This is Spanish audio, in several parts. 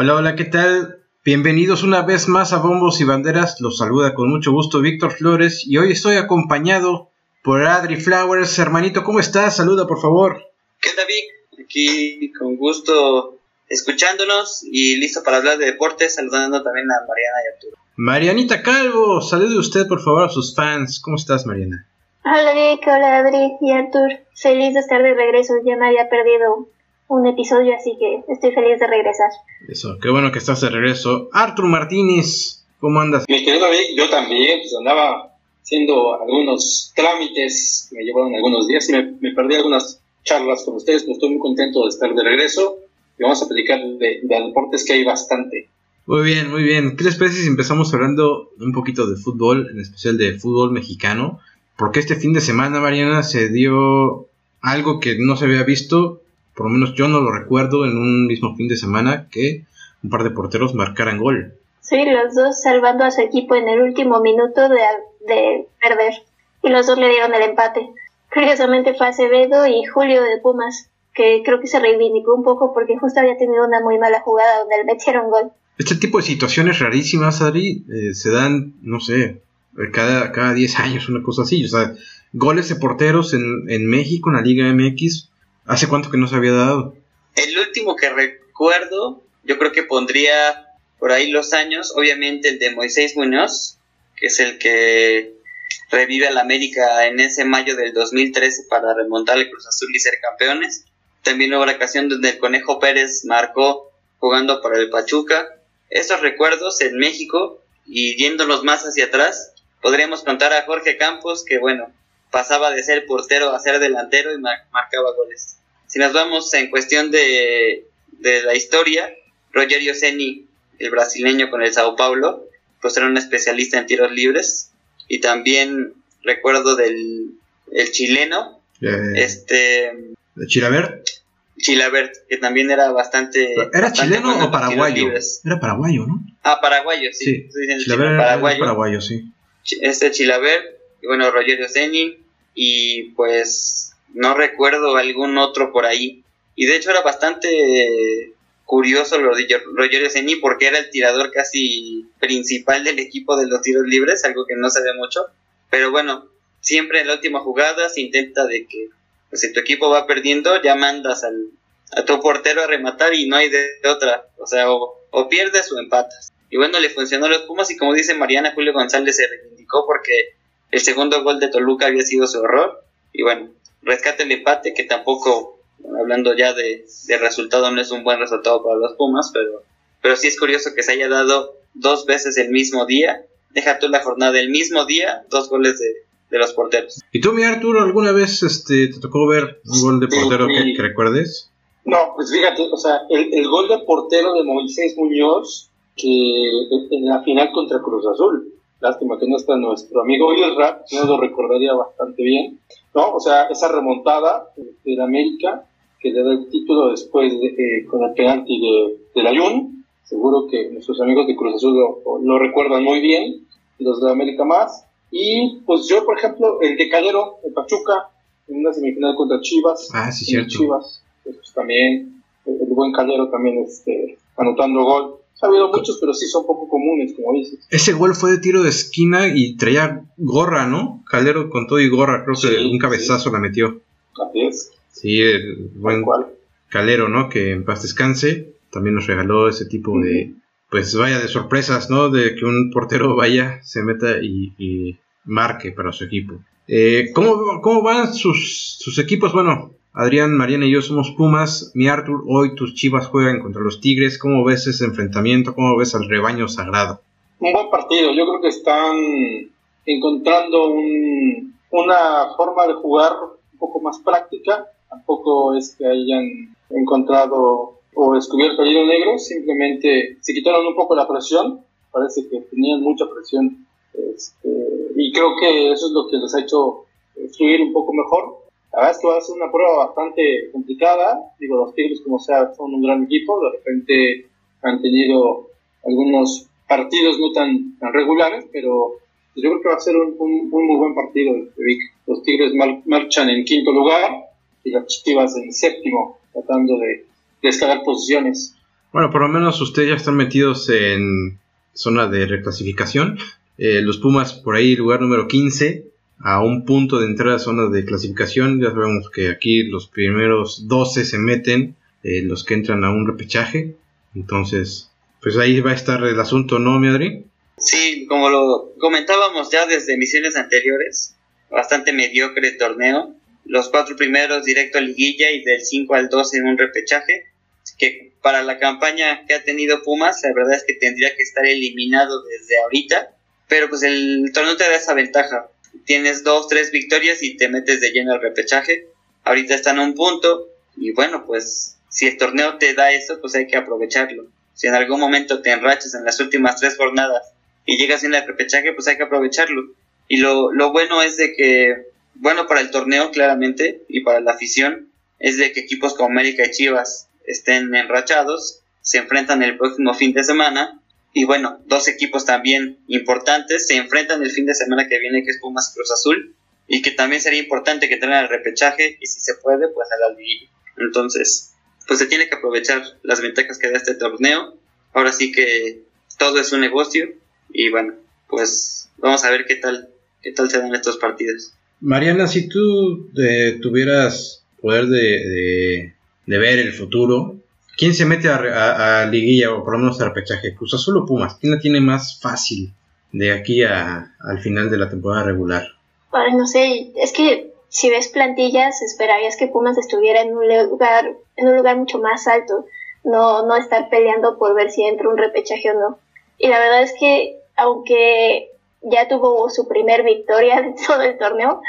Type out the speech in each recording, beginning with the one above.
Hola, hola, ¿qué tal? Bienvenidos una vez más a Bombos y Banderas. Los saluda con mucho gusto Víctor Flores y hoy estoy acompañado por Adri Flowers. Hermanito, ¿cómo estás? Saluda, por favor. ¿Qué tal, Vic? Aquí con gusto escuchándonos y listo para hablar de deportes, saludando también a Mariana y Arturo. Marianita Calvo, salude usted por favor a sus fans. ¿Cómo estás, Mariana? Hola Vic, hola Adri y Artur. Feliz de estar de regreso, ya me había perdido un episodio, así que estoy feliz de regresar. Eso, qué bueno que estás de regreso. Artur Martínez, ¿cómo andas? Mi querido Vic, yo también, pues andaba haciendo algunos trámites, me llevaron algunos días y me, perdí algunas charlas con ustedes, pero estoy muy contento de estar de regreso y vamos a platicar de, de deportes que hay bastante. Muy bien, muy bien. ¿Qué les parece si empezamos hablando un poquito de fútbol, en especial de fútbol mexicano? Porque este fin de semana, Mariana, se dio algo que no se había visto, por lo menos yo no lo recuerdo en un mismo fin de semana, que un par de porteros marcaran gol. Sí, los dos salvando a su equipo en el último minuto de, de perder. Y los dos le dieron el empate. Curiosamente fue Acevedo y Julio de Pumas, que creo que se reivindicó un poco porque justo había tenido una muy mala jugada donde le metieron gol. Este tipo de situaciones rarísimas, Adri, eh, se dan, no sé, cada, cada 10 años, una cosa así. O sea, goles de porteros en, en México, en la Liga MX, ¿hace cuánto que no se había dado? El último que recuerdo, yo creo que pondría por ahí los años, obviamente el de Moisés Muñoz, que es el que revive al América en ese mayo del 2013 para remontar el Cruz Azul y ser campeones. También hubo la ocasión donde el Conejo Pérez marcó jugando para el Pachuca. Esos recuerdos en México y yéndonos más hacia atrás, podríamos contar a Jorge Campos que, bueno, pasaba de ser portero a ser delantero y marcaba goles. Si nos vamos en cuestión de, de la historia, Rogerio Ceni, el brasileño con el Sao Paulo, pues era un especialista en tiros libres. Y también recuerdo del el chileno, Eh, este ¿de Chilabert? Chilabert, que también era bastante... ¿Era bastante chileno o paraguayo? Era paraguayo, ¿no? Ah, paraguayo, sí. Sí, Chilabert era paraguayo. paraguayo, sí. Este Chilabert, y bueno, Rogerio Ceni, y pues no recuerdo algún otro por ahí. Y de hecho era bastante curioso lo de Rogerio Ceni porque era el tirador casi principal del equipo de los tiros libres, algo que no se ve mucho. Pero bueno, siempre en la última jugada se intenta de que pues, si tu equipo va perdiendo, ya mandas al, a tu portero a rematar y no hay de otra. O sea, o, o pierdes o empatas. Y bueno, le funcionó a los Pumas y como dice Mariana, Julio González se reivindicó porque el segundo gol de Toluca había sido su error. Y bueno, rescate el empate que tampoco, hablando ya de, de resultado, no es un buen resultado para los Pumas, pero, pero sí es curioso que se haya dado dos veces el mismo día. Deja tú la jornada el mismo día, dos goles de, de los porteros. ¿Y tú, mi Arturo, alguna vez este, te tocó ver un gol de Sí, portero que, que recuerdes? No, pues fíjate, o sea, el, el gol de portero de Moisés Muñoz, que en la final contra Cruz Azul, lástima que no está nuestro amigo Isra, no lo recordaría bastante bien, ¿no? O sea, esa remontada del América, que le da el título después de, eh, con el penalti de, del Ayun, seguro que nuestros amigos de Cruz Azul lo, lo recuerdan muy bien, los de América más, y pues yo, por ejemplo, el de Calero, el Pachuca, en una semifinal contra Chivas, Ah, sí, cierto. Chivas, pues también, el, el buen Calero también este, anotando gol. Ha habido muchos, pero sí son poco comunes, como dices. Ese gol fue de tiro de esquina y traía gorra, ¿no? Calero con todo y gorra, creo que Sí, un cabezazo la metió. Así es, Sí, el buen. Calero, ¿no? Que en paz descanse, también nos regaló ese tipo de, pues vaya, de sorpresas, ¿no? De que un portero vaya, se meta y, y marque para su equipo. Eh, ¿cómo, ¿Cómo van sus, sus equipos? Bueno, Adrián, Mariana y yo somos Pumas. Mi Arthur, hoy tus chivas juegan contra los Tigres. ¿Cómo ves ese enfrentamiento? ¿Cómo ves al rebaño sagrado? Un buen partido. Yo creo que están encontrando un- una forma de jugar un poco más práctica. Tampoco es que hayan encontrado o descubierto el hilo negro. Simplemente se quitaron un poco la presión. Parece que tenían mucha presión. Este, y creo que eso es lo que les ha hecho fluir un poco mejor. La verdad es que va a ser una prueba bastante complicada. Digo, los Tigres, como sea, son un gran equipo. De repente han tenido algunos partidos no tan, tan regulares, pero yo creo que va a ser un, un- un muy buen partido. Los Tigres mar- marchan en quinto lugar y las Chivas en séptimo, tratando de, de escalar posiciones. Bueno, por lo menos ustedes ya están metidos en zona de reclasificación. Eh, los Pumas por ahí, lugar número 15, a un punto de entrada a zona de clasificación. Ya sabemos que aquí los primeros 12 se meten, eh, los que entran a un repechaje. Entonces, pues ahí va a estar el asunto, ¿no, mi Adri? Sí, como lo comentábamos ya desde emisiones anteriores, bastante mediocre torneo. Los cuatro primeros directo a liguilla y del 5 al 12 en un repechaje. Que para la campaña que ha tenido Pumas, la verdad es que tendría que estar eliminado desde ahorita. Pero pues el torneo te da esa ventaja. Tienes dos, tres victorias y te metes de lleno al repechaje. Ahorita están a un punto. Y bueno, pues si el torneo te da eso, pues hay que aprovecharlo. Si en algún momento te enrachas en las últimas tres jornadas y llegas en el repechaje, pues hay que aprovecharlo. Y lo, lo bueno es de que, bueno, para el torneo claramente y para la afición, es de que equipos como América y Chivas estén enrachados, se enfrentan el próximo fin de semana y bueno, dos equipos también importantes se enfrentan el fin de semana que viene que es Pumas Cruz Azul y que también sería importante que tengan el repechaje y si se puede pues a la. Entonces, pues se tiene que aprovechar las ventajas que da este torneo. Ahora sí que todo es un negocio y bueno, pues vamos a ver qué tal qué tal se dan estos partidos. Mariana, si tú tuvieras poder de, de, ver el futuro, ¿quién se mete a, liguilla o por lo menos a repechaje? ¿Cruz Azul o Pumas? ¿Quién la tiene más fácil de aquí a, al final de la temporada regular? no sé, es que si ves plantillas, esperarías que Pumas estuviera en un lugar, en un lugar mucho más alto, no, no estar peleando por ver si entra un repechaje o no. Y la verdad es que, aunque ya tuvo su primer victoria de todo el torneo,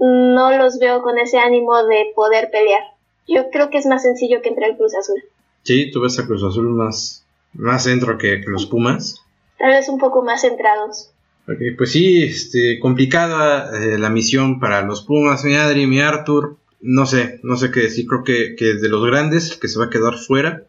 no los veo con ese ánimo de poder pelear. Yo creo que es más sencillo que entre el Cruz Azul. Sí, tú ves a Cruz Azul más, más centro que, los Pumas. Tal vez un poco más centrados. Okay, pues sí, este, complicada eh, la misión para los Pumas, mi Adri, mi Arthur. No sé, no sé qué decir. Creo que, que de los grandes, que se va a quedar fuera,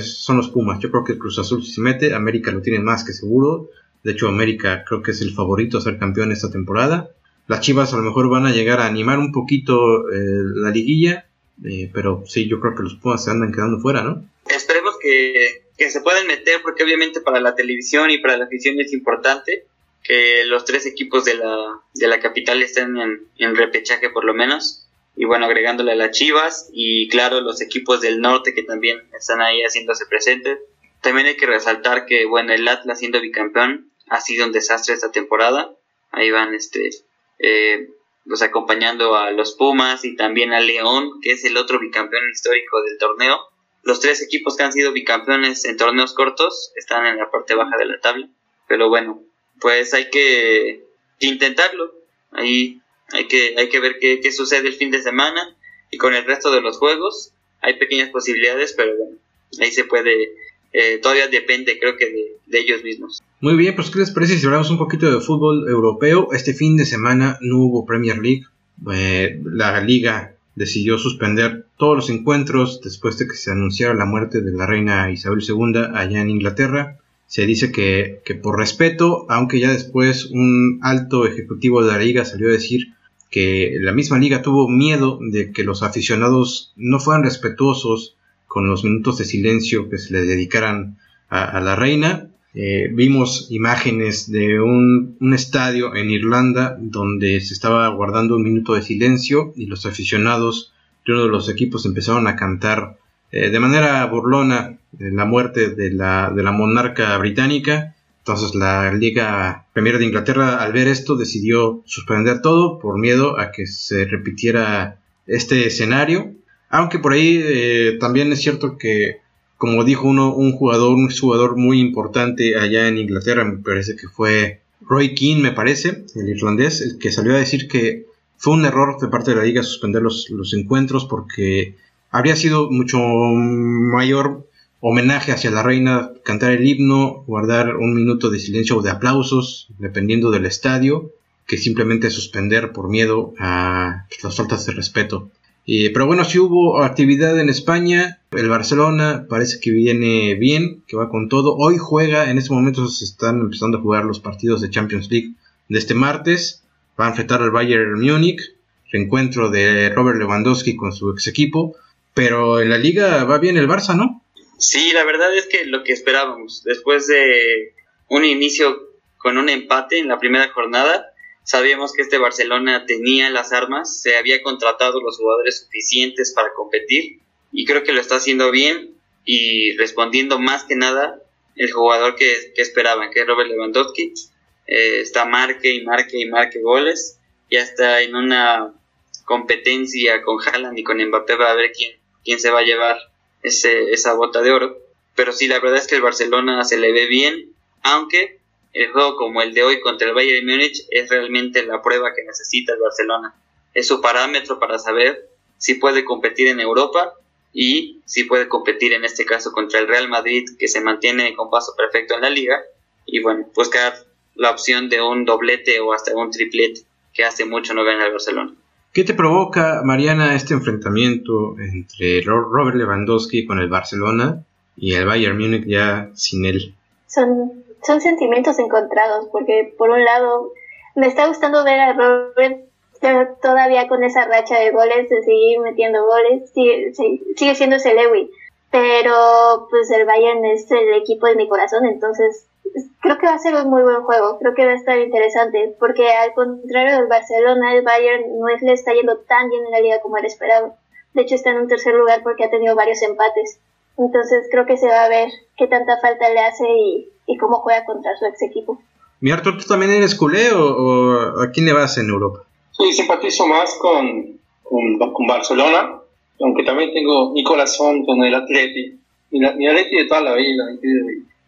son los Pumas. Yo creo que Cruz Azul si se mete, América lo tiene más que seguro. De hecho, América creo que es el favorito a ser campeón esta temporada. Las Chivas a lo mejor van a llegar a animar un poquito eh, la liguilla, eh, pero sí, yo creo que los Pumas se andan quedando fuera, ¿no? Esperemos que, que se puedan meter, porque obviamente para la televisión y para la afición es importante que los tres equipos de la, de la capital estén en, en repechaje por lo menos. Y bueno, agregándole a las Chivas y claro, los equipos del norte que también están ahí haciéndose presentes. También hay que resaltar que, bueno, el Atlas siendo bicampeón ha sido un desastre esta temporada. Ahí van, este, eh, pues acompañando a los Pumas y también a León, que es el otro bicampeón histórico del torneo. Los tres equipos que han sido bicampeones en torneos cortos están en la parte baja de la tabla. Pero bueno, pues hay que intentarlo. Ahí hay que, hay que ver qué, sucede el fin de semana y con el resto de los juegos hay pequeñas posibilidades, pero bueno, ahí se puede, eh, todavía depende creo que de, ellos mismos. Muy bien, pues ¿qué les parece si hablamos un poquito de fútbol europeo? Este fin de semana no hubo Premier League, eh, la liga decidió suspender todos los encuentros después de que se anunciara la muerte de la reina Isabel II allá en Inglaterra se dice que, por respeto, aunque ya después un alto ejecutivo de la liga salió a decir que la misma liga tuvo miedo de que los aficionados no fueran respetuosos con los minutos de silencio que se le dedicaran a, la reina. Eh, vimos imágenes de un, estadio en Irlanda donde se estaba guardando un minuto de silencio y los aficionados de uno de los equipos empezaron a cantar eh, de manera burlona eh, la muerte de la, de la monarca británica. Entonces la Liga Premier de Inglaterra al ver esto decidió suspender todo por miedo a que se repitiera este escenario. Aunque por ahí también es cierto que, como dijo uno, un jugador, un jugador muy importante allá en Inglaterra, me parece que fue Roy Keane, me parece, el irlandés, el que salió a decir que fue un error de parte de la liga suspender los, los encuentros porque habría sido mucho mayor homenaje hacia la reina, cantar el himno, guardar un minuto de silencio o de aplausos, dependiendo del estadio, que simplemente suspender por miedo a las faltas de respeto. Pero bueno, si hubo actividad en España, el Barcelona parece que viene bien, que va con todo. Hoy juega, en este momento se están empezando a jugar los partidos de Champions League de este martes. Va a enfrentar al Bayern Múnich, reencuentro de Robert Lewandowski con su ex equipo. Pero en la liga va bien el Barça, ¿no? Sí, la verdad es que lo que esperábamos, después de un inicio con un empate en la primera jornada, sabíamos que este Barcelona tenía las armas, se había contratado los jugadores suficientes para competir y creo que lo está haciendo bien y respondiendo más que nada el jugador que, esperaban, que es Robert Lewandowski. Eh, está marque y marque y marque goles. Ya está en una competencia con Haaland y con Mbappé va a ver quién, quién se va a llevar ese, esa bota de oro. Pero sí, la verdad es que el Barcelona se le ve bien, aunque el juego como el de hoy contra el Bayern Múnich es realmente la prueba que necesita el Barcelona. Es su parámetro para saber si puede competir en Europa y si puede competir en este caso contra el Real Madrid que se mantiene con paso perfecto en la liga y bueno, buscar la opción de un doblete o hasta un triplete que hace mucho no gana el Barcelona. ¿Qué te provoca, Mariana, este enfrentamiento entre Robert Lewandowski con el Barcelona y el Bayern Múnich ya sin él? Son, son sentimientos encontrados, porque por un lado me está gustando ver a Robert todavía con esa racha de goles, de seguir metiendo goles, sigue, sigue siendo ese Lewy. Pero pues el Bayern es el equipo de mi corazón, entonces creo que va a ser un muy buen juego, creo que va a estar interesante, porque al contrario del Barcelona, el Bayern no le está yendo tan bien en la liga como él esperaba. De hecho está en un tercer lugar porque ha tenido varios empates. Entonces creo que se va a ver qué tanta falta le hace y, y cómo juega contra su ex equipo. Mi Artur, ¿tú también eres culé o a quién le vas en Europa? Sí, simpatizo más con, con, Barcelona, aunque también tengo mi corazón con el Atleti. Mi, mi Atleti de toda la vida.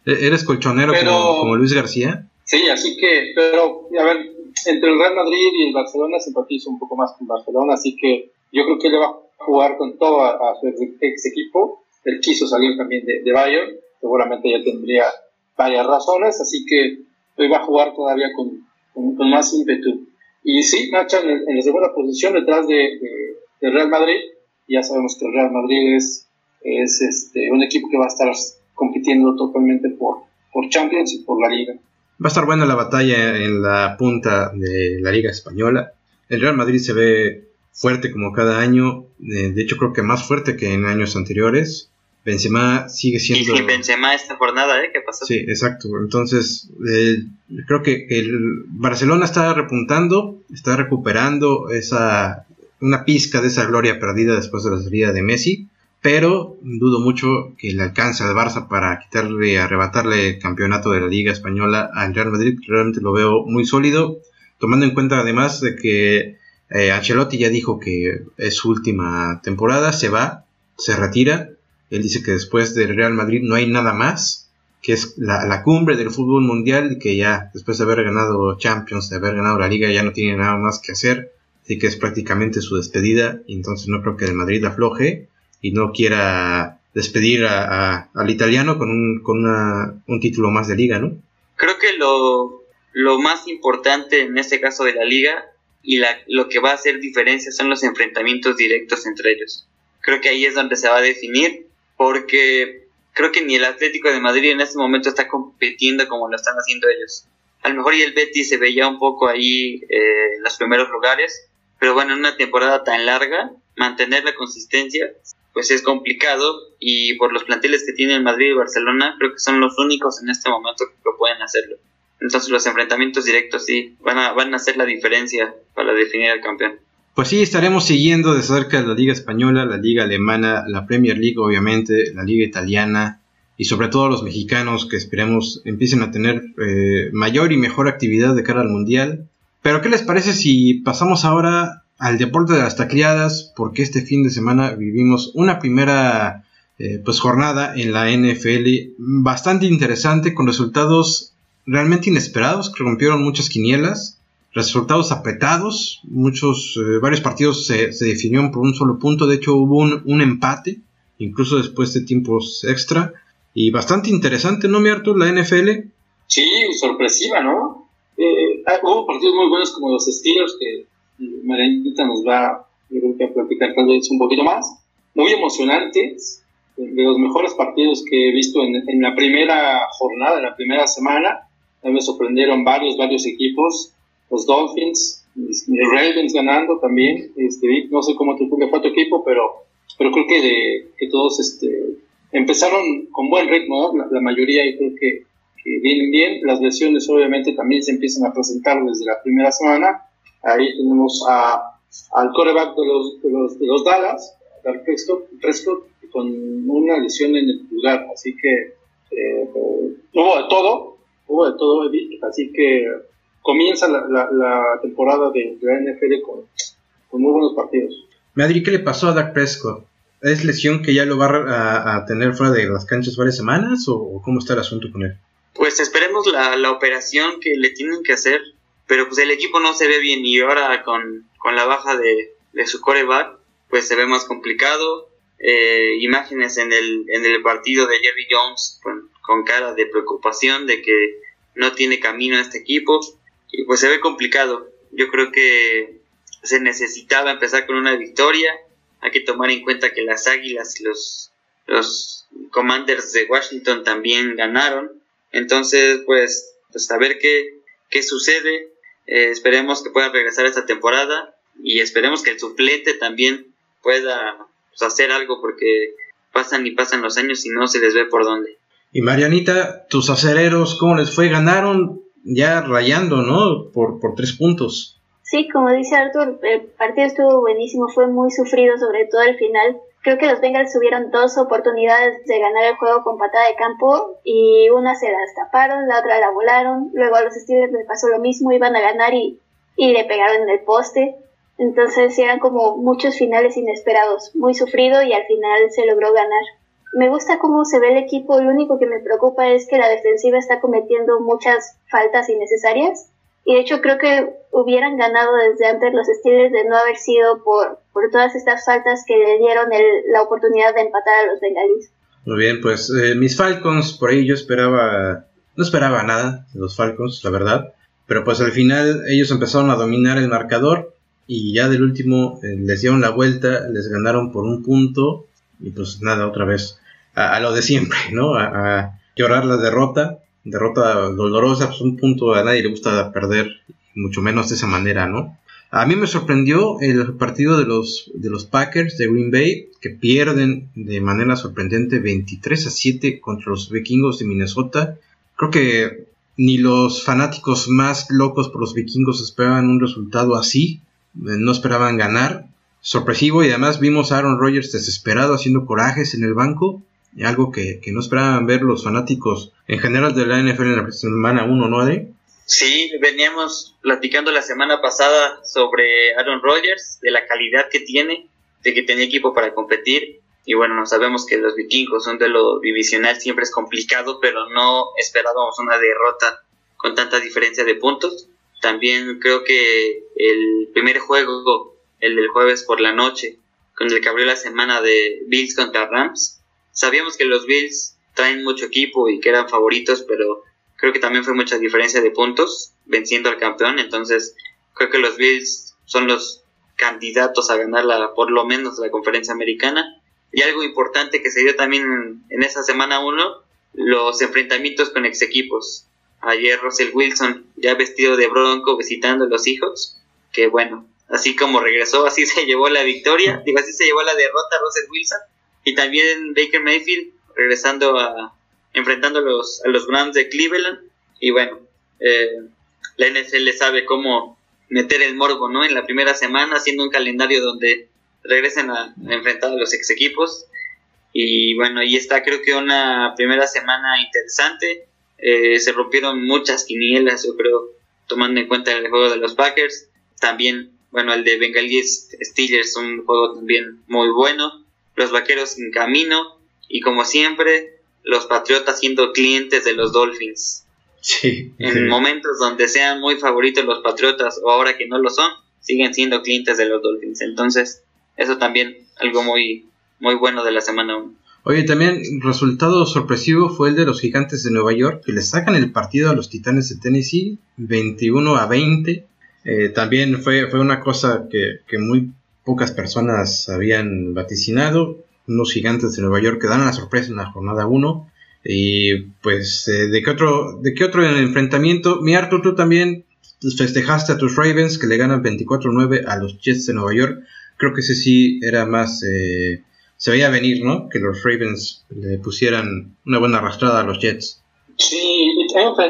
¿E-, ¿Eres colchonero como, Luis García? Sí, así que, pero, a ver, entre el Real Madrid y el Barcelona simpatizo un poco más con Barcelona, así que yo creo que él va a jugar con todo a, su ex, equipo. Él quiso salir también de, de, Bayern, seguramente ya tendría varias razones, así que hoy va a jugar todavía con, con, con más ímpetu. Y sí, Nacha en, la segunda posición detrás de, Real Madrid. Ya sabemos que el Real Madrid es, es este, un equipo que va a estar compitiendo totalmente por, por Champions y por la Liga. Va a estar buena la batalla en la punta de la Liga Española. El Real Madrid se ve fuerte como cada año, de hecho creo que más fuerte que en años anteriores. Benzema sigue siendo... Y Benzema esta jornada, ¿eh? ¿Qué pasó? Sí, exacto. Entonces, eh, creo que el Barcelona está repuntando, está recuperando esa una pizca de esa gloria perdida después de la salida de Messi, pero dudo mucho que le alcance al Barça para quitarle, arrebatarle el campeonato de la Liga Española al Real Madrid. Realmente lo veo muy sólido, tomando en cuenta además de que eh, Ancelotti ya dijo que es su última temporada, se va, se retira él dice que después del Real Madrid no hay nada más, que es la, cumbre del fútbol mundial que ya después de haber ganado Champions, de haber ganado la liga, ya no tiene nada más que hacer. Así que es prácticamente su despedida y entonces no creo que el Madrid afloje y no quiera despedir al italiano con, un, con un título más de liga, ¿no? Creo que lo, lo más importante en este caso de la liga y la, lo que va a hacer diferencia son los enfrentamientos directos entre ellos. Creo que ahí es donde se va a definir porque creo que ni el Atlético de Madrid en este momento está compitiendo como lo están haciendo ellos. A lo mejor y el Betis se veía un poco ahí eh, en los primeros lugares, pero bueno, en una temporada tan larga, mantener la consistencia pues es complicado y por los planteles que tienen Madrid y Barcelona, creo que son los únicos en este momento que pueden hacerlo. Entonces los enfrentamientos directos sí van a, van a hacer la diferencia para definir al campeón. Pues sí, estaremos siguiendo de cerca la Liga Española, la Liga Alemana, la Premier League, obviamente, la Liga Italiana y sobre todo los mexicanos que esperemos empiecen a tener eh, mayor y mejor actividad de cara al Mundial. Pero ¿qué les parece si pasamos ahora al deporte de las tacleadas? Porque este fin de semana vivimos una primera eh, pues jornada en la NFL bastante interesante con resultados realmente inesperados que rompieron muchas quinielas resultados apretados, muchos, eh, varios partidos se, se, definieron por un solo punto, de hecho hubo un, empate, incluso después de tiempos extra, y bastante interesante, ¿no, mi la NFL? Sí, sorpresiva, ¿no? Eh, ah, hubo partidos muy buenos como los Steelers, que Marianita nos va yo creo a platicar tal vez un poquito más, muy emocionantes, de los mejores partidos que he visto en, en la primera jornada, en la primera semana, me sorprendieron varios, varios equipos, los Dolphins, los Ravens ganando también. Este, no sé cómo te fue tu equipo, pero, pero creo que, de, que todos este, empezaron con buen ritmo, la, mayoría y creo que, vienen bien. Las lesiones obviamente también se empiezan a presentar desde la primera semana. Ahí tenemos a, al coreback de los, de los, de los Dallas, Dark Prescott, con una lesión en el pulgar. Así que eh, de todo, hubo de todo, Así que comienza la, la, temporada de, la NFL con, con muy buenos partidos. Madrid, ¿qué le pasó a Dak Prescott? ¿Es lesión que ya lo va a, tener fuera de las canchas varias semanas o, cómo está el asunto con él? Pues esperemos la, la, operación que le tienen que hacer, pero pues el equipo no se ve bien y ahora con, con la baja de, de, su coreback, pues se ve más complicado. Eh, imágenes en el, en el partido de Jerry Jones con, con cara de preocupación de que no tiene camino a este equipo y pues se ve complicado. Yo creo que se necesitaba empezar con una victoria hay que tomar en cuenta que las Águilas y los, los Commanders de Washington también ganaron. Entonces, pues, pues a ver qué, qué sucede. Eh, esperemos que pueda regresar esta temporada y esperemos que el suplente también pueda pues, hacer algo porque pasan y pasan los años y no se les ve por dónde. Y Marianita, tus aceleros, ¿cómo les fue? Ganaron ya rayando, ¿no? Por, por tres puntos. Sí, como dice Arthur, el partido estuvo buenísimo, fue muy sufrido, sobre todo al final. Creo que los Bengals tuvieron dos oportunidades de ganar el juego con patada de campo y una se las taparon, la otra la volaron. Luego a los Steelers les pasó lo mismo, iban a ganar y, y le pegaron en el poste. Entonces eran como muchos finales inesperados, muy sufrido y al final se logró ganar. Me gusta cómo se ve el equipo, lo único que me preocupa es que la defensiva está cometiendo muchas faltas innecesarias y de hecho creo que hubieran ganado desde antes los Steelers de no haber sido por, por todas estas faltas que le dieron la oportunidad de empatar a los Bengalis. Muy bien, pues eh, mis Falcons, por ahí yo esperaba, no esperaba nada de los Falcons, la verdad. Pero pues al final ellos empezaron a dominar el marcador y ya del último eh, les dieron la vuelta, les ganaron por un punto y pues nada, otra vez a, lo de siempre, ¿no? a llorar la derrota derrota dolorosa, pues un punto a nadie le gusta perder, mucho menos de esa manera, ¿no? A mí me sorprendió el partido de los, de los Packers de Green Bay, que pierden de manera sorprendente 23 a 7 contra los vikingos de Minnesota. Creo que ni los fanáticos más locos por los vikingos esperaban un resultado así, eh, no esperaban ganar. Sorpresivo y además vimos a Aaron Rodgers desesperado haciendo corajes en el banco algo que, no esperaban ver los fanáticos en general de la NFL en la semana 1, ¿no, Adri? Sí, veníamos platicando la semana pasada sobre Aaron Rodgers, de la calidad que tiene, de que tenía equipo para competir. Y bueno, sabemos que los vikingos son de lo divisional, siempre es complicado, pero no esperábamos una derrota con tanta diferencia de puntos. También creo que el primer juego, el del jueves por la noche, con el que abrió la semana de Bills contra Rams, Sabíamos que los Bills traen mucho equipo y que eran favoritos, pero creo que también fue mucha diferencia de puntos venciendo al campeón. Entonces, creo que los Bills son los candidatos a ganar la, por lo menos la conferencia americana. Y algo importante que se dio también en, esa semana 1, los enfrentamientos con ex equipos. Ayer Russell Wilson, ya vestido de bronco, visitando a los hijos, que bueno, así como regresó, así se llevó la victoria, digo, así se llevó la derrota Russell Wilson y también Baker Mayfield regresando a enfrentando a los, a Browns de Cleveland. Y bueno, eh, la NFL sabe cómo meter el morbo, ¿no? En la primera semana, haciendo un calendario donde regresen a, enfrentar a los ex equipos. Y bueno, ahí está, creo que una primera semana interesante. Eh, se rompieron muchas quinielas, yo creo, tomando en cuenta el juego de los Packers. También, bueno, el de Bengalis Steelers, un juego también muy bueno los Vaqueros en camino y como siempre los Patriotas siendo clientes de los Dolphins. Sí, en momentos donde sean muy favoritos los Patriotas o ahora que no lo son, siguen siendo clientes de los Dolphins. Entonces, eso también algo muy muy bueno de la semana 1. Oye, también resultado sorpresivo fue el de los Gigantes de Nueva York, que le sacan el partido a los Titanes de Tennessee 21 a 20. Eh, también fue, fue una cosa que, que muy pocas personas habían vaticinado. Unos gigantes de Nueva York que dan la sorpresa en la jornada 1. Y pues, eh, ¿de, qué otro, ¿de qué otro enfrentamiento? Mi Arthur, tú también festejaste a tus Ravens que le ganan 24-9 a los Jets de Nueva York. Creo que ese sí era más, eh, se veía venir, ¿no? Que los Ravens le pusieran una buena arrastrada a los Jets. Sí,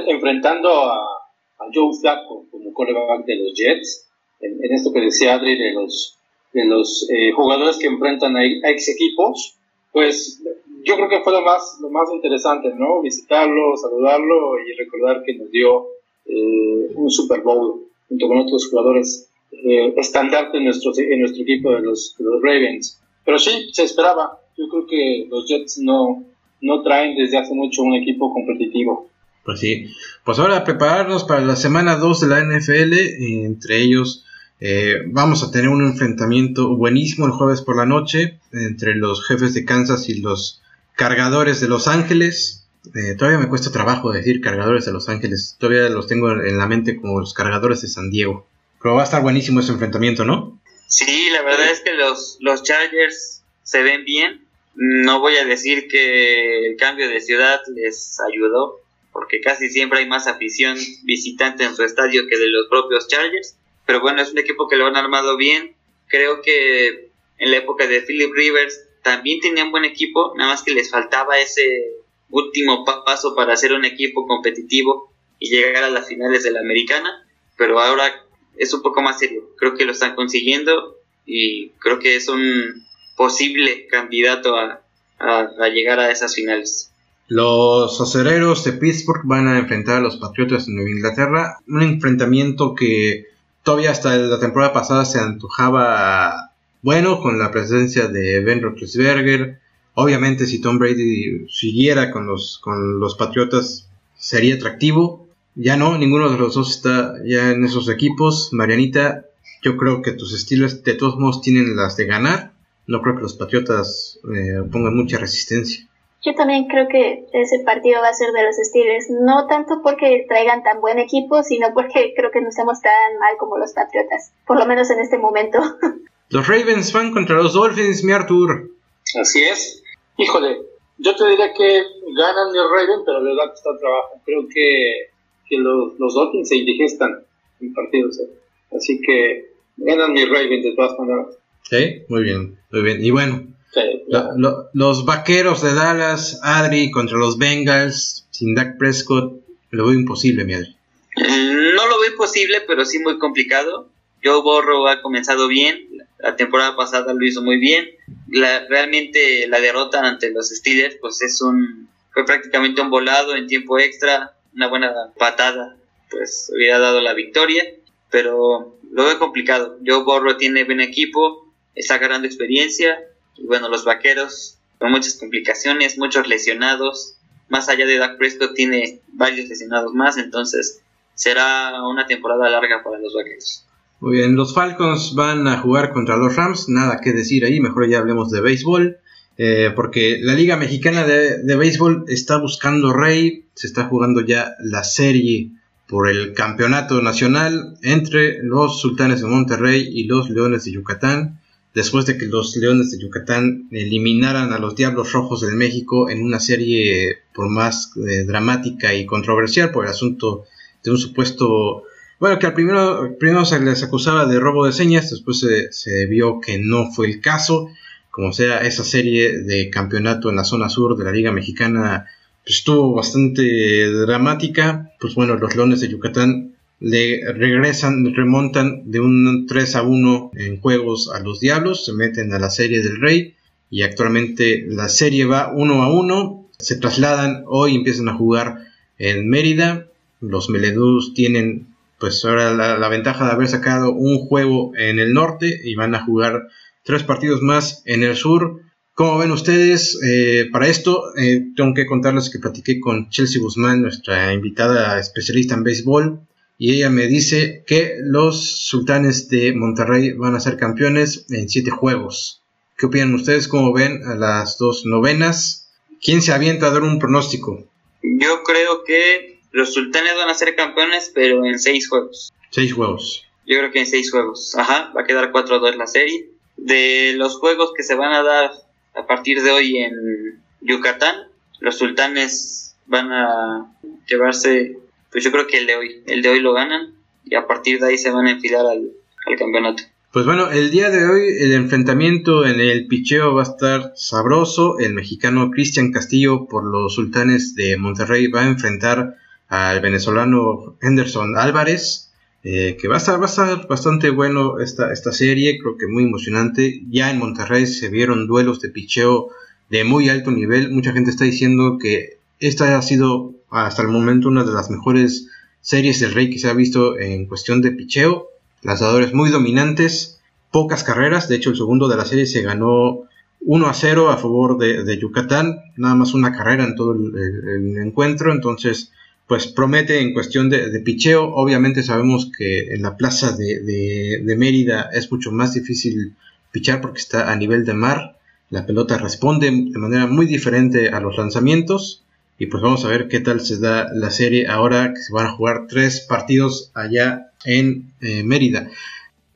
enfrentando a, a Joe Flacco como coreback de los Jets, en, esto que decía Adri de los, de los eh, jugadores que enfrentan a, ex equipos, pues yo creo que fue lo más, lo más interesante, ¿no? Visitarlo, saludarlo y recordar que nos dio eh, un Super Bowl junto con otros jugadores eh, estandarte en nuestro, en nuestro equipo de los, de los Ravens. Pero sí, se esperaba. Yo creo que los Jets no, no traen desde hace mucho un equipo competitivo. Pues sí. Pues ahora prepararnos para la semana 2 de la NFL. Entre ellos eh, vamos a tener un enfrentamiento buenísimo el jueves por la noche entre los jefes de Kansas y los cargadores de Los Ángeles. Eh, todavía me cuesta trabajo decir cargadores de Los Ángeles. Todavía los tengo en la mente como los cargadores de San Diego. Pero va a estar buenísimo ese enfrentamiento, ¿no? Sí, la verdad es que los, los Chargers se ven bien. No voy a decir que el cambio de ciudad les ayudó, porque casi siempre hay más afición visitante en su estadio que de los propios Chargers. Pero bueno, es un equipo que lo han armado bien. Creo que en la época de Philip Rivers también tenían buen equipo, nada más que les faltaba ese último paso para ser un equipo competitivo y llegar a las finales de la americana. Pero ahora es un poco más serio. Creo que lo están consiguiendo y creo que es un posible candidato a, llegar a esas finales. Los acereros de Pittsburgh van a enfrentar a los Patriotas de Nueva Inglaterra. Un enfrentamiento que todavía hasta la temporada pasada se antojaba bueno con la presencia de Ben Roethlisberger. Obviamente si Tom Brady siguiera con los, con los Patriotas sería atractivo. Ya no, ninguno de los dos está ya en esos equipos. Marianita, yo creo que tus estilos de todos modos tienen las de ganar. No creo que los Patriotas eh, pongan mucha resistencia. Yo también creo que ese partido va a ser de los Steelers, no tanto porque traigan tan buen equipo, sino porque creo que no estamos tan mal como los Patriotas, por lo menos en este momento. Los Ravens van contra los Dolphins, mi Arthur. Así es. Híjole, yo te diría que ganan los Ravens, pero les va a costar trabajo. Creo que que los, los Dolphins se indigestan en partidos. ¿eh? Así que ganan mis Ravens de todas maneras. Sí, muy bien, muy bien. Y bueno, los vaqueros de Dallas, Adri contra los Bengals, sin Dak Prescott, lo veo imposible, mi Adri. Mm, no lo veo imposible, pero sí muy complicado. Joe Borro ha comenzado bien, la temporada pasada lo hizo muy bien. Realmente la derrota ante los Steelers, pues es un fue prácticamente un volado en tiempo extra una buena patada, pues hubiera dado la victoria, pero lo veo complicado. Joe Borro tiene buen equipo, está ganando experiencia, y bueno, los vaqueros con muchas complicaciones, muchos lesionados, más allá de Dak Prescott tiene varios lesionados más, entonces será una temporada larga para los vaqueros. Muy bien, los Falcons van a jugar contra los Rams, nada que decir ahí, mejor ya hablemos de béisbol. Eh, porque la Liga Mexicana de, Béisbol está buscando rey, se está jugando ya la serie por el campeonato nacional entre los Sultanes de Monterrey y los Leones de Yucatán, después de que los Leones de Yucatán eliminaran a los Diablos Rojos del México en una serie por más eh, dramática y controversial por el asunto de un supuesto bueno, que al primero, primero se les acusaba de robo de señas, después se, se, vio que no fue el caso como sea, esa serie de campeonato en la zona sur de la Liga Mexicana pues, estuvo bastante dramática. Pues bueno, los Leones de Yucatán le regresan, remontan de un 3 a 1 en juegos a los Diablos, se meten a la serie del Rey y actualmente la serie va 1 a 1. Se trasladan, hoy empiezan a jugar en Mérida. Los Meledús tienen pues ahora la, ventaja de haber sacado un juego en el norte y van a jugar tres partidos más en el sur. Como ven ustedes, eh, para esto eh, tengo que contarles que platiqué con Chelsea Guzmán, nuestra invitada especialista en béisbol, y ella me dice que los sultanes de Monterrey van a ser campeones en siete juegos. ¿Qué opinan ustedes? ¿Cómo ven a las dos novenas? ¿Quién se avienta a dar un pronóstico? Yo creo que los sultanes van a ser campeones, pero en seis juegos. Seis juegos. Yo creo que en seis juegos. Ajá, va a quedar 4-2 la serie de los juegos que se van a dar a partir de hoy en Yucatán, los sultanes van a llevarse, pues yo creo que el de hoy, el de hoy lo ganan y a partir de ahí se van a enfilar al, campeonato. Pues bueno, el día de hoy el enfrentamiento en el picheo va a estar sabroso. El mexicano Cristian Castillo por los sultanes de Monterrey va a enfrentar al venezolano Henderson Álvarez. Eh, que va a, estar, va a estar bastante bueno esta, esta serie, creo que muy emocionante. Ya en Monterrey se vieron duelos de picheo de muy alto nivel. Mucha gente está diciendo que esta ha sido hasta el momento una de las mejores series del Rey que se ha visto en cuestión de picheo. Lanzadores muy dominantes, pocas carreras. De hecho, el segundo de la serie se ganó 1 a 0 a favor de, Yucatán. Nada más una carrera en todo el, encuentro. Entonces, pues promete en cuestión de, picheo. Obviamente sabemos que en la plaza de, de Mérida es mucho más difícil pichar porque está a nivel de mar. La pelota responde de manera muy diferente a los lanzamientos. Y pues vamos a ver qué tal se da la serie ahora que se van a jugar tres partidos allá en eh, Mérida.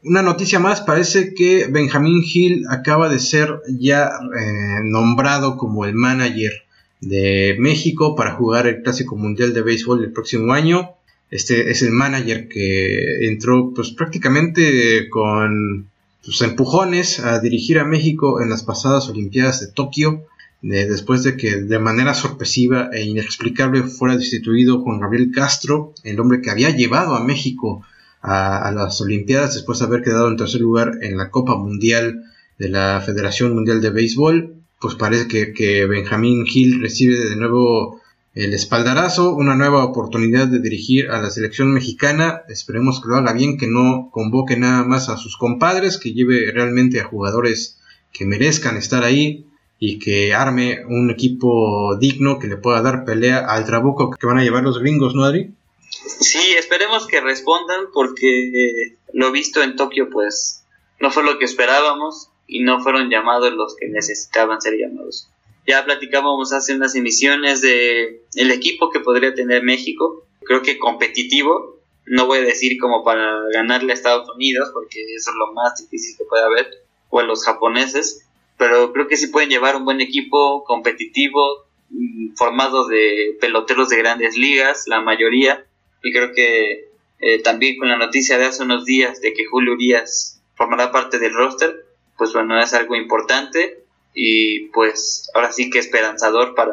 Una noticia más, parece que Benjamín Hill acaba de ser ya eh, nombrado como el manager de México para jugar el Clásico Mundial de Béisbol el próximo año. Este es el manager que entró pues prácticamente con sus empujones a dirigir a México en las pasadas Olimpiadas de Tokio, después de que de manera sorpresiva e inexplicable fuera destituido Juan Gabriel Castro, el hombre que había llevado a México a, las Olimpiadas después de haber quedado en tercer lugar en la Copa Mundial de la Federación Mundial de Béisbol, pues parece que, que Benjamín Gil recibe de nuevo el espaldarazo, una nueva oportunidad de dirigir a la selección mexicana. Esperemos que lo haga bien, que no convoque nada más a sus compadres, que lleve realmente a jugadores que merezcan estar ahí y que arme un equipo digno que le pueda dar pelea al trabuco que van a llevar los gringos, ¿no, Adri? Sí, esperemos que respondan porque lo visto en Tokio pues no fue lo que esperábamos y no fueron llamados los que necesitaban ser llamados. Ya platicábamos hace unas emisiones de el equipo que podría tener México. Creo que competitivo. No voy a decir como para ganarle a Estados Unidos, porque eso es lo más difícil que puede haber, o a los japoneses. Pero creo que sí pueden llevar un buen equipo competitivo, mm, formado de peloteros de grandes ligas, la mayoría. Y creo que eh, también con la noticia de hace unos días de que Julio Urias formará parte del roster, pues bueno, es algo importante y pues ahora sí que esperanzador para,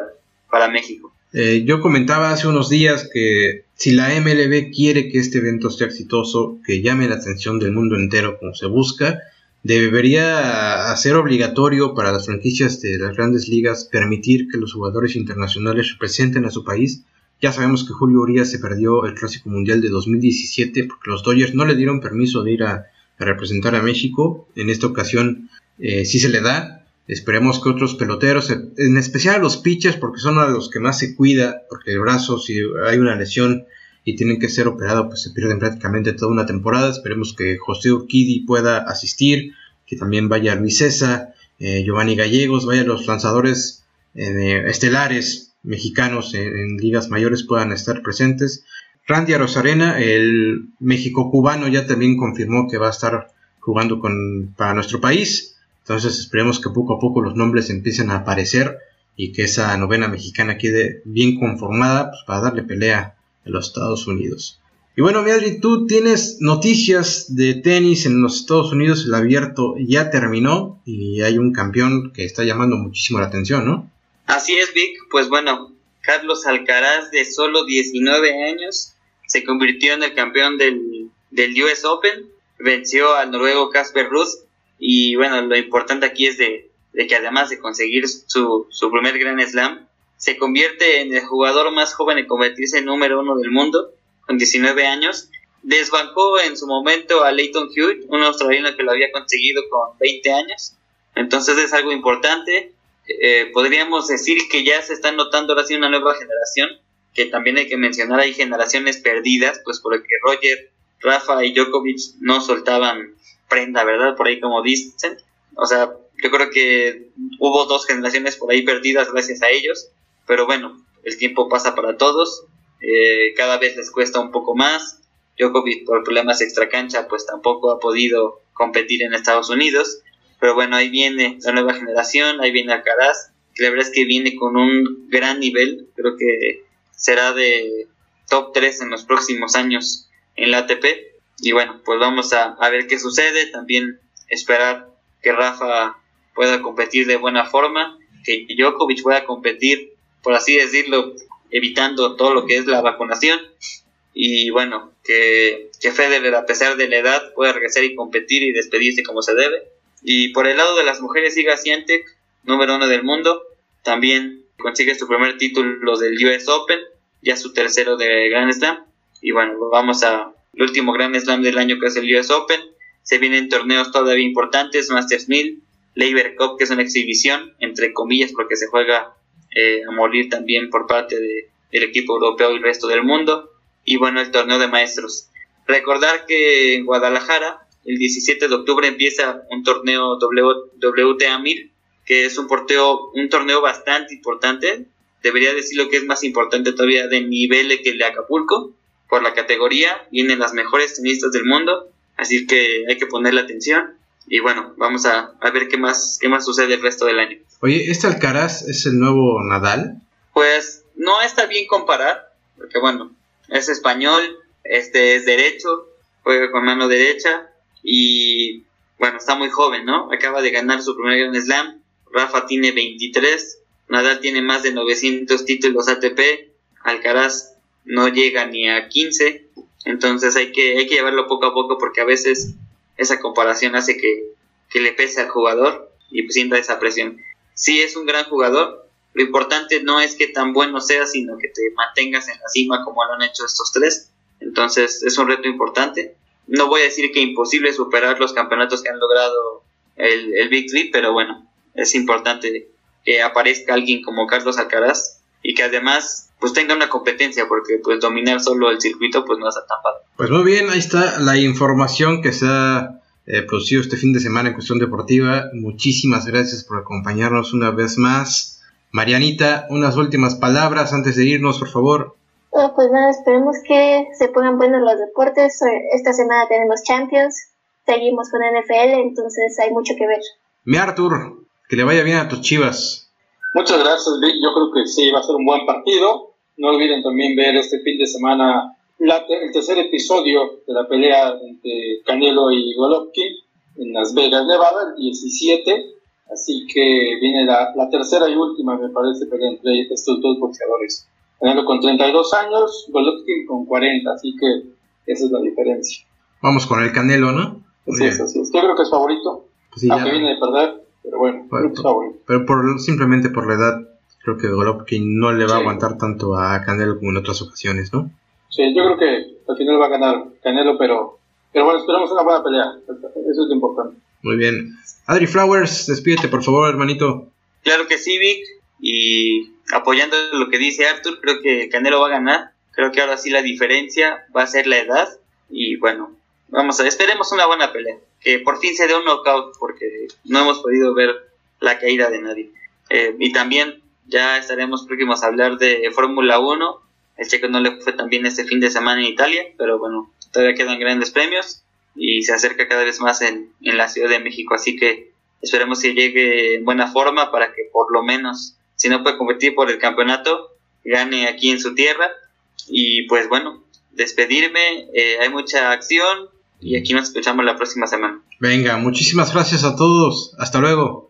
para México. Eh, yo comentaba hace unos días que si la MLB quiere que este evento sea exitoso, que llame la atención del mundo entero como se busca, debería hacer obligatorio para las franquicias de las grandes ligas permitir que los jugadores internacionales representen a su país. Ya sabemos que Julio Urias se perdió el Clásico Mundial de 2017 porque los Dodgers no le dieron permiso de ir a, representar a México. En esta ocasión eh, sí se le da, Esperemos que otros peloteros, en especial a los pitchers, porque son a los que más se cuida, porque el brazo, si hay una lesión y tienen que ser operados, pues se pierden prácticamente toda una temporada. Esperemos que José Urquidi pueda asistir, que también vaya Luis César, eh, Giovanni Gallegos, vaya los lanzadores eh, estelares mexicanos en, ligas mayores puedan estar presentes. Randy Arozarena, el México cubano, ya también confirmó que va a estar jugando con, para nuestro país. Entonces esperemos que poco a poco los nombres empiecen a aparecer y que esa novena mexicana quede bien conformada pues, para darle pelea a los Estados Unidos. Y bueno, Adri, tú tienes noticias de tenis en los Estados Unidos, el abierto ya terminó y hay un campeón que está llamando muchísimo la atención, ¿no? Así es, Vic. Pues bueno, Carlos Alcaraz, de solo 19 años, se convirtió en el campeón del, del US Open, venció al noruego Casper Ruud y bueno, lo importante aquí es de, que además de conseguir su, su primer Grand Slam, se convierte en el jugador más joven en convertirse en número uno del mundo, con 19 años. Desbancó en su momento a Leighton Hewitt, un australiano que lo había conseguido con 20 años. Entonces es algo importante. Eh, podríamos decir que ya se está notando ahora sí una nueva generación, que también hay que mencionar, hay generaciones perdidas, pues porque Roger, Rafa y Djokovic no soltaban prenda, ¿verdad? Por ahí como dicen. O sea, yo creo que hubo dos generaciones por ahí perdidas gracias a ellos, pero bueno, el tiempo pasa para todos, eh, cada vez les cuesta un poco más. Djokovic por problemas extracancha pues tampoco ha podido competir en Estados Unidos, pero bueno, ahí viene la nueva generación, ahí viene Alcaraz, que la verdad es que viene con un gran nivel, creo que será de top 3 en los próximos años en la ATP y bueno, pues vamos a, a ver qué sucede. También esperar que Rafa pueda competir de buena forma, que Djokovic pueda competir, por así decirlo, evitando todo lo que es la vacunación. Y bueno, que, que Federer, a pesar de la edad, pueda regresar y competir y despedirse como se debe. Y por el lado de las mujeres, siga Siente, número uno del mundo. También consigue su primer título del US Open, ya su tercero de Grand Slam. Y bueno, vamos a el último Grand Slam del año que es el US Open. Se vienen torneos todavía importantes, Masters 1000, Labor Cup, que es una exhibición, entre comillas, porque se juega eh, a morir también por parte de, del equipo europeo y el resto del mundo. Y bueno, el torneo de maestros. Recordar que en Guadalajara, el 17 de octubre, empieza un torneo WTA 1000, que es un, porteo, un torneo bastante importante. Debería decir lo que es más importante todavía de nivel que el de Acapulco. Por la categoría, vienen las mejores tenistas del mundo, así que hay que ponerle atención y bueno, vamos a, ver qué más, qué más sucede el resto del año. Oye, ¿este Alcaraz es el nuevo Nadal? Pues no está bien comparar, porque bueno, es español, este es derecho, juega con mano derecha y bueno, está muy joven, ¿no? Acaba de ganar su primer Grand Slam, Rafa tiene 23, Nadal tiene más de 900 títulos ATP, Alcaraz no llega ni a 15, entonces hay que, hay que llevarlo poco a poco porque a veces esa comparación hace que, le pese al jugador y pues sienta esa presión. Sí es un gran jugador, lo importante no es que tan bueno sea, sino que te mantengas en la cima como lo han hecho estos tres. Entonces es un reto importante. No voy a decir que imposible superar los campeonatos que han logrado el, el Big Three, pero bueno, es importante que aparezca alguien como Carlos Alcaraz y que además pues tenga una competencia porque pues dominar solo el circuito pues no es tan fácil. Pues muy bien, ahí está la información que se ha eh, producido este fin de semana en cuestión deportiva. Muchísimas gracias por acompañarnos una vez más. Marianita, unas últimas palabras antes de irnos, por favor. pues nada, esperemos que se pongan buenos los deportes. Esta semana tenemos Champions, seguimos con NFL, entonces hay mucho que ver. Mi Arthur, que le vaya bien a tus chivas. Muchas gracias, Vic. Yo creo que sí, va a ser un buen partido. No olviden también ver este fin de semana el tercer episodio de la pelea entre Canelo y Golovkin en Las Vegas, Nevada, el 17. Así que viene la, tercera y última, me parece, pelea entre estos dos boxeadores. Canelo con 32 años, Golovkin con 40, así que esa es la diferencia. Vamos con el Canelo, ¿no? Así es, así es. Yo creo que es favorito, pues aunque viene de perder, pero bueno, pero, por, simplemente por la edad, creo que Golovkin no le va a aguantar tanto a Canelo como en otras ocasiones, ¿no? Sí, yo creo que al final va a ganar Canelo, pero, pero bueno, esperamos una buena pelea. Eso es lo importante. Muy bien. Adri Flowers, despídete, por favor, hermanito. Claro que sí, Vic. Y apoyando lo que dice Arthur, creo que Canelo va a ganar. Creo que ahora sí la diferencia va a ser la edad. Y bueno, vamos a esperemos una buena pelea que por fin se dé un knockout porque no hemos podido ver la caída de nadie. Eh, y también ya estaremos próximos a hablar de Fórmula 1. El checo no le fue tan bien este fin de semana en Italia, pero bueno, todavía quedan grandes premios y se acerca cada vez más en, la Ciudad de México. Así que esperemos que llegue en buena forma para que por lo menos, si no puede competir por el campeonato, gane aquí en su tierra. Y pues bueno, despedirme, eh, hay mucha acción, y aquí nos escuchamos la próxima semana. Venga, muchísimas gracias a todos. Hasta luego.